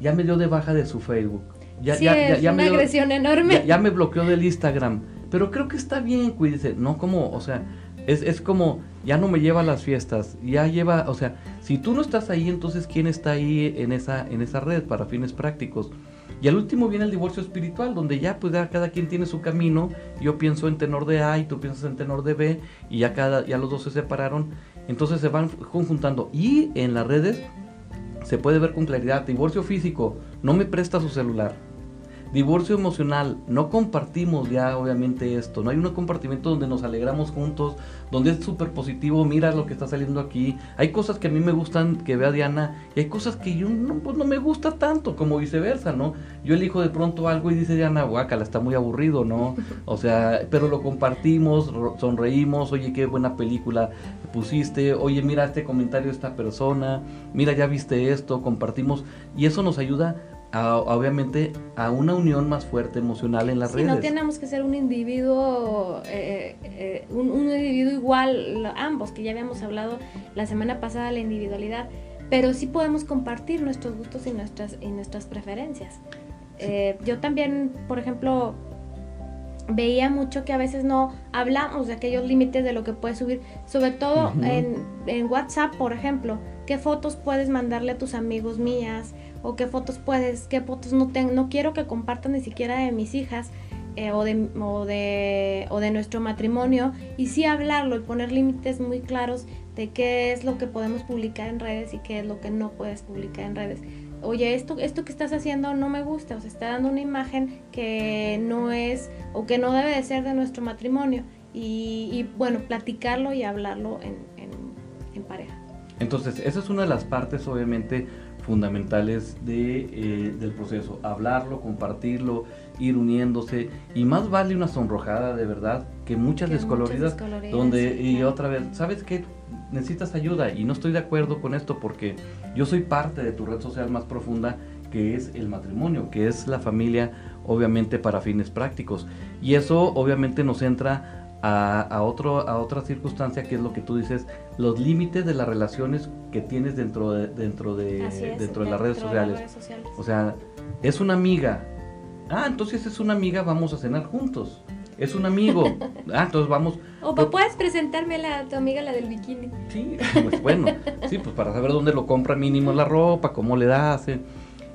S1: ya me dio de baja de su Facebook. Ya,
S2: ya, es ya, una me agresión enorme.
S1: Ya, me bloqueó del Instagram. Pero creo que está bien, cuídese. No como, o sea, es, es como, ya no me lleva a las fiestas. Ya lleva, o sea, si tú no estás ahí, entonces ¿quién está ahí en esa, en esa red para fines prácticos? Y al último viene el divorcio espiritual, donde ya pues ya cada quien tiene su camino. Yo pienso en tenor de A y tú piensas en tenor de B y ya cada ya los dos se separaron Entonces se van conjuntando. Y en las redes se puede ver con claridad. Divorcio físico, no me presta su celular Divorcio emocional, no compartimos ya obviamente esto, no hay un compartimiento donde nos alegramos juntos, donde es súper positivo, mira lo que está saliendo aquí. Hay cosas que a mí me gustan que vea Diana y hay cosas que yo no, pues no me gusta tanto, como viceversa, ¿no? Yo elijo de pronto algo y dice Diana, guácala, está muy aburrido, ¿no? O sea, pero lo compartimos, sonreímos, oye, qué buena película pusiste, oye, mira este comentario de esta persona, mira, ya viste esto, compartimos y eso nos ayuda obviamente a una unión más fuerte emocional en las sí, redes.
S2: No tenemos que ser un individuo, eh, eh, un, individuo igual, ambos, que ya habíamos hablado la semana pasada la individualidad, pero sí podemos compartir nuestros gustos y nuestras, y nuestras preferencias. Eh, yo también, por ejemplo, veía mucho que a veces no hablamos de aquellos límites de lo que puedes subir, sobre todo en, en WhatsApp, por ejemplo, qué fotos puedes mandarle a tus amigos mías, o qué fotos puedes, qué fotos no tengo, no quiero que compartan ni siquiera de mis hijas eh, o, de, o, de, o de nuestro matrimonio y sí hablarlo y poner límites muy claros de qué es lo que podemos publicar en redes y qué es lo que no puedes publicar en redes. Oye, esto, esto que estás haciendo no me gusta, o sea, está dando una imagen que no es o que no debe de ser de nuestro matrimonio. Y, bueno, platicarlo y hablarlo en, en, en pareja.
S1: Entonces, esa es una de las partes, obviamente, fundamentales de, eh, del proceso. Hablarlo, compartirlo, ir uniéndose. Y más vale una sonrojada de verdad que muchas descoloridas, donde y otra vez, ¿sabes qué? Necesitas ayuda y no estoy de acuerdo con esto porque yo soy parte de tu red social más profunda que es el matrimonio, que es la familia, obviamente para fines prácticos. Y eso obviamente nos entra a, otro, a otra circunstancia que es lo que tú dices, los límites de las relaciones que tienes dentro de, dentro de, dentro de las redes sociales. O sea, es una amiga. Ah, entonces es una amiga, vamos a cenar juntos. Es un amigo. Ah, entonces vamos.
S2: O puedes presentarme a tu amiga, la del bikini.
S1: Sí, pues bueno. Sí, pues para saber dónde lo compra mínimo la ropa, cómo le das.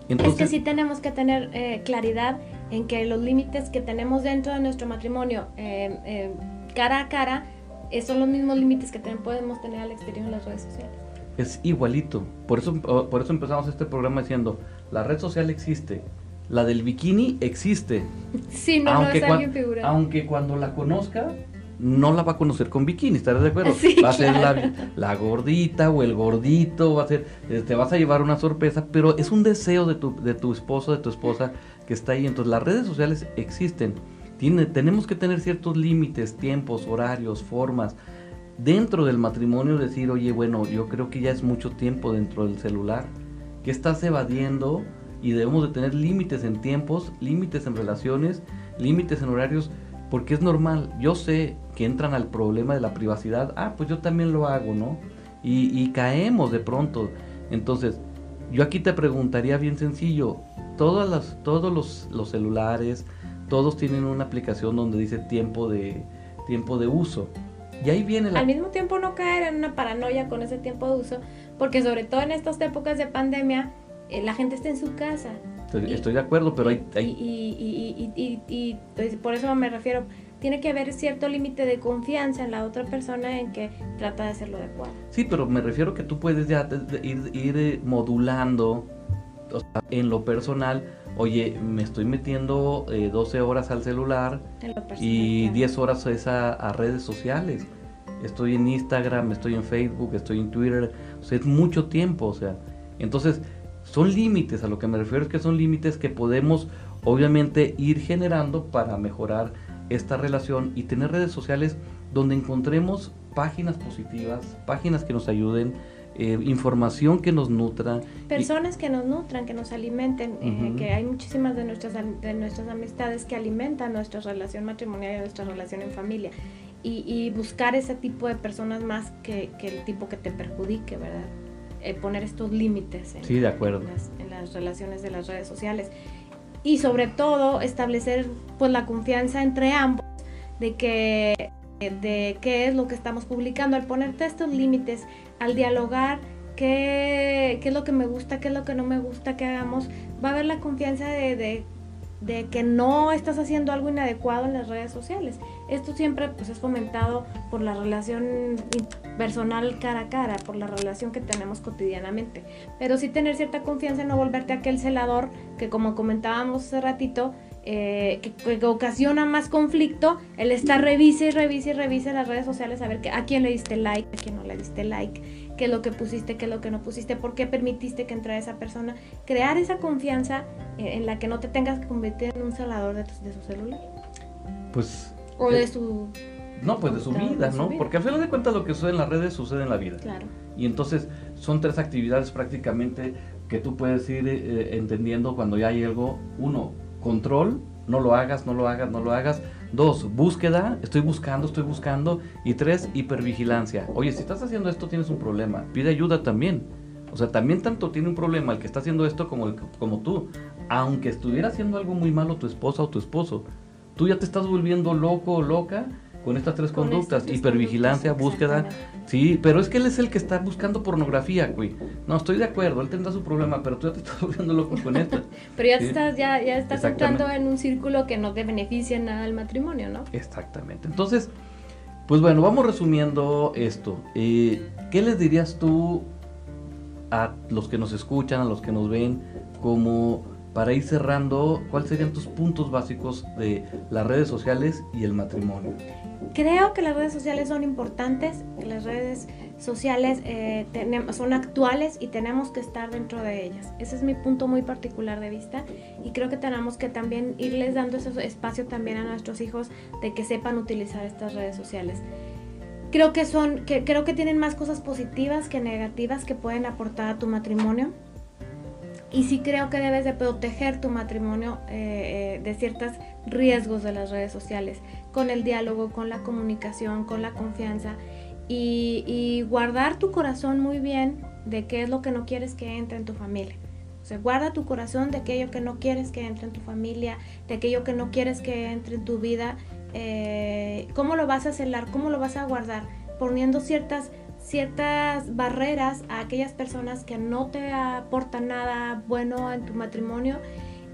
S2: Entonces, es que sí tenemos que tener eh, claridad en que los límites que tenemos dentro de nuestro matrimonio eh, eh, cara a cara, son los mismos límites que podemos tener al exterior en las redes sociales.
S1: Es igualito. Por eso, por eso empezamos este programa diciendo, la red social existe, la del bikini existe.
S2: Sí, no, aunque no es alguien figurado.
S1: Aunque cuando la conozca, no la va a conocer con bikini, ¿estás de acuerdo? va a ser la, gordita o el gordito, va a ser, eh, te vas a llevar una sorpresa, pero es un deseo de tu, de tu esposo, de tu esposa que está ahí. Entonces las redes sociales existen tenemos que tener ciertos límites, tiempos, horarios, formas. Dentro del matrimonio decir, oye, bueno, yo creo que ya es mucho tiempo dentro del celular, que estás evadiendo y debemos de tener límites en tiempos, límites en relaciones, límites en horarios, porque es normal. Yo sé que entran al problema de la privacidad, ah, pues yo también lo hago, ¿no? Y, caemos de pronto. Entonces, yo aquí te preguntaría bien sencillo, todas las, todos los, los celulares, todos tienen una aplicación donde dice tiempo de, tiempo de uso. Y ahí viene
S2: la... Al mismo tiempo no caer en una paranoia con ese tiempo de uso, porque sobre todo en estas épocas de pandemia, eh, la gente está en su casa.
S1: Estoy, de acuerdo, pero hay... hay...
S2: Y, y, y, por eso me refiero, tiene que haber cierto límite de confianza en la otra persona en que trata de hacerlo adecuado.
S1: Sí, pero me refiero que tú puedes ya ir, ir eh, modulando en lo personal oye, me estoy metiendo 12 eh, horas al celular y 10 horas a, redes sociales. Estoy en Instagram, estoy en Facebook, estoy en Twitter. O sea, es mucho tiempo, o sea. Entonces, son límites, a lo que me refiero es que son límites que podemos obviamente ir generando para mejorar esta relación y tener redes sociales donde encontremos páginas positivas, páginas que nos ayuden, eh, información que nos nutra.
S2: Personas que nos nutran, que nos alimenten, eh, que hay muchísimas de nuestras, de nuestras amistades que alimentan nuestra relación matrimonial y nuestra relación en familia. Y, buscar ese tipo de personas más que, el tipo que te perjudique, ¿verdad? Eh, poner estos límites en,
S1: sí, de acuerdo.
S2: En, las, relaciones de las redes sociales. Y sobre todo establecer pues la confianza entre ambos de que de qué es lo que estamos publicando, al ponerte estos límites, al dialogar qué, qué, es lo que me gusta, qué es lo que no me gusta que hagamos, va a haber la confianza de, de que no estás haciendo algo inadecuado en las redes sociales. Esto siempre pues, es fomentado por la relación personal cara a cara, por la relación que tenemos cotidianamente. Pero sí tener cierta confianza en no volverte aquel celador que como comentábamos hace ratito, eh, que, ocasiona más conflicto, el estar revise y revise y revise las redes sociales a ver que, a quién le diste like, a quién no le diste like, qué es lo que pusiste, qué es lo que no pusiste, por qué permitiste que entrara esa persona. Crear esa confianza eh, en la que no te tengas que convertir en un celador de, su celular.
S1: Pues...
S2: O de su...
S1: No, pues de su vida, ¿no? Porque al final de cuentas lo que sucede en las redes sucede en la vida.
S2: Claro.
S1: Y entonces son tres actividades prácticamente que tú puedes ir eh, entendiendo cuando ya hay algo. Uno, control, no lo hagas, no lo hagas, no lo hagas. Dos, búsqueda, estoy buscando, estoy buscando. Y tres, hipervigilancia. Oye, si estás haciendo esto tienes un problema, pide ayuda también. O sea, también tanto tiene un problema el que está haciendo esto como, como tú. Aunque estuviera haciendo algo muy malo tu esposa o tu esposo, tú ya te estás volviendo loco o loca con estas tres conductas, hipervigilancia, búsqueda, sí, pero es que él es el que está buscando pornografía, güey. No, estoy de acuerdo, él tendrá su problema, pero tú ya te estás volviendo loco con esto.
S2: pero ya estás, ya, ya estás entrando en un círculo que no te beneficia nada al matrimonio, ¿no?
S1: Exactamente. Entonces, pues bueno, vamos resumiendo esto. Eh, ¿Qué les dirías tú a los que nos escuchan, a los que nos ven, como para ir cerrando, ¿cuáles serían tus puntos básicos de las redes sociales y el matrimonio?
S2: Creo que las redes sociales son importantes, las redes sociales eh, son actuales y tenemos que estar dentro de ellas. Ese es mi punto muy particular de vista y creo que tenemos que también irles dando ese espacio también a nuestros hijos de que sepan utilizar estas redes sociales. Creo que son, que, creo que tienen más cosas positivas que negativas que pueden aportar a tu matrimonio y sí creo que debes de proteger tu matrimonio eh, eh, de ciertos riesgos de las redes sociales, con el diálogo, con la comunicación, con la confianza y, guardar tu corazón muy bien de qué es lo que no quieres que entre en tu familia. O sea, guarda tu corazón de aquello que no quieres que entre en tu familia, de aquello que no quieres que entre en tu vida. Eh, ¿Cómo lo vas a celar? ¿Cómo lo vas a guardar? Poniendo ciertas ciertas barreras a aquellas personas que no te aportan nada bueno en tu matrimonio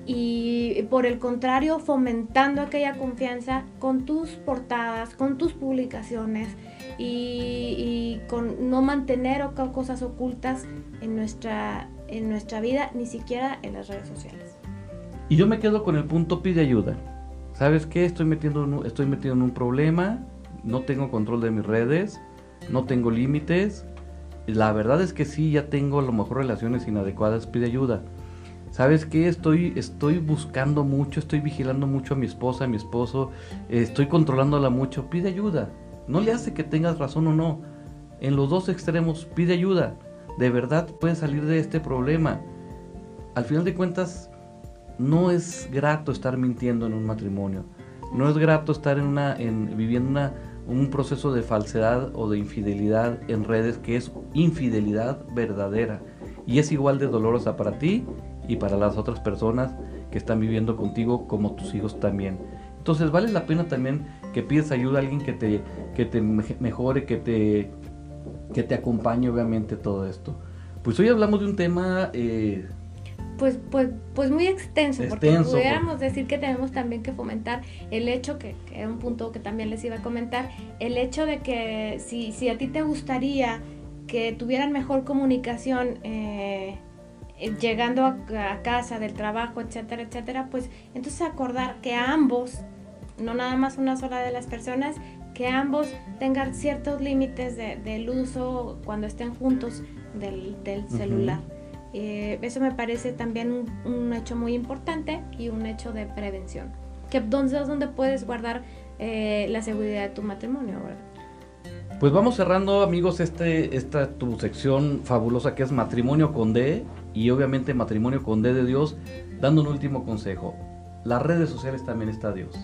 S2: y por el contrario fomentando aquella confianza con tus portadas, con tus publicaciones y, con no mantener cosas ocultas en nuestra, en nuestra vida, ni siquiera en las redes sociales.
S1: Y yo me quedo con el punto pide ayuda. ¿Sabes qué? Estoy metiendo, estoy metido en un problema, no tengo control de mis redes, no tengo límites. La verdad es que sí, ya tengo a lo mejor relaciones inadecuadas, pide ayuda. ¿Sabes qué? Estoy, estoy buscando mucho, estoy vigilando mucho a mi esposa, a mi esposo, estoy controlándola mucho, pide ayuda. No le hace que tengas razón o no. En los dos extremos, pide ayuda. De verdad puedes salir de este problema. Al final de cuentas, no es grato estar mintiendo en un matrimonio. No es grato estar en una, en, viviendo una un proceso de falsedad o de infidelidad en redes que es infidelidad verdadera y es igual de dolorosa para ti y para las otras personas que están viviendo contigo como tus hijos también. Entonces vale la pena también que pides ayuda a alguien que te, que te mejore, que te, que te acompañe obviamente todo esto. Pues hoy hablamos de un tema eh,
S2: pues, pues, pues muy extenso, porque pudiéramos decir que tenemos también que fomentar el hecho, que, que, era un punto que también les iba a comentar, el hecho de que si, si a ti te gustaría que tuvieran mejor comunicación eh, llegando a, casa del trabajo, etcétera, etcétera, pues entonces acordar que ambos, no nada más una sola de las personas, que ambos tengan ciertos límites de, del uso cuando estén juntos del, del celular. Eh, eso me parece también un, hecho muy importante y un hecho de prevención. Que dónde es donde puedes guardar eh, la seguridad de tu matrimonio,
S1: Pues vamos cerrando, amigos, este, esta tu sección fabulosa que es matrimonio con D y obviamente matrimonio con D de Dios, dando un último consejo. Las redes sociales también está Dios.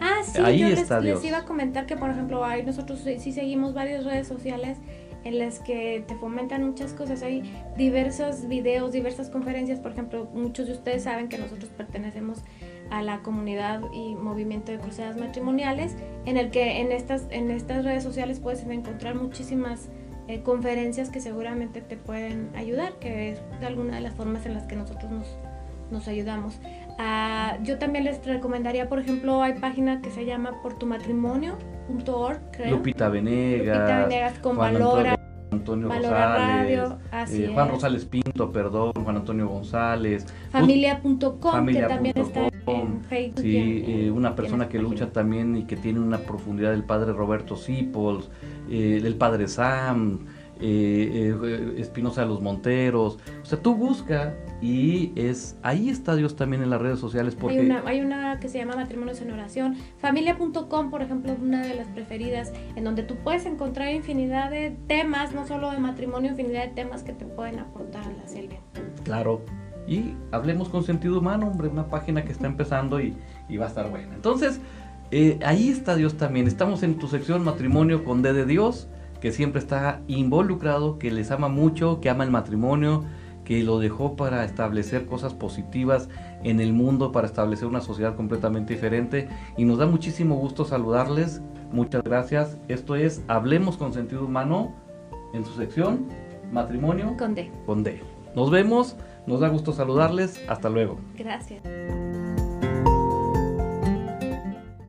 S2: Ah, sí, Ahí yo está les, Dios. les iba a comentar que, por ejemplo, hay, nosotros sí seguimos varias redes sociales en las que te fomentan muchas cosas. Hay diversos videos, diversas conferencias. Por ejemplo, muchos de ustedes saben que nosotros pertenecemos a la comunidad y movimiento de cruzadas matrimoniales, en el que en estas, en estas redes sociales puedes encontrar muchísimas eh, conferencias que seguramente te pueden ayudar, que es alguna de las formas en las que nosotros nos, nos ayudamos. Ah, yo también les recomendaría, por ejemplo, hay página que se llama portumatrimonio.org, creo.
S1: Lupita Venegas.
S2: Lupita Venegas con Valora.
S1: Antonio
S2: Valora
S1: Rosales,
S2: Radio, así
S1: eh, Juan
S2: es.
S1: Rosales Pinto, perdón, Juan Antonio González.
S2: Familia.com, que también está
S1: Familia.com,
S2: en Facebook. y
S1: Sí, eh, una persona que lucha
S2: página.
S1: también y que tiene una profundidad el padre Roberto Sipols, eh, el padre Sam, eh, eh, Espinosa de los Monteros. O sea, tú busca y es ahí está Dios también en las redes sociales porque
S2: Hay una, hay una que se llama Matrimonios en Oración. Familia.com, por ejemplo, es una de las preferidas, en donde tú puedes encontrar infinidad de temas, no solo de matrimonio, infinidad de temas que te pueden aportar hacia el bien.
S1: Claro. Y hablemos con sentido humano, hombre, una página que está empezando y, y va a estar buena. Entonces, eh, ahí está Dios también. Estamos en tu sección matrimonio con D de Dios, que siempre está involucrado, que les ama mucho, que ama el matrimonio, que lo dejó para establecer cosas positivas en el mundo, para establecer una sociedad completamente diferente. Y nos da muchísimo gusto saludarles. Muchas gracias. Esto es Hablemos con sentido humano en su sección matrimonio
S2: Con D.
S1: con D. Nos vemos, nos da gusto saludarles, hasta luego.
S2: Gracias.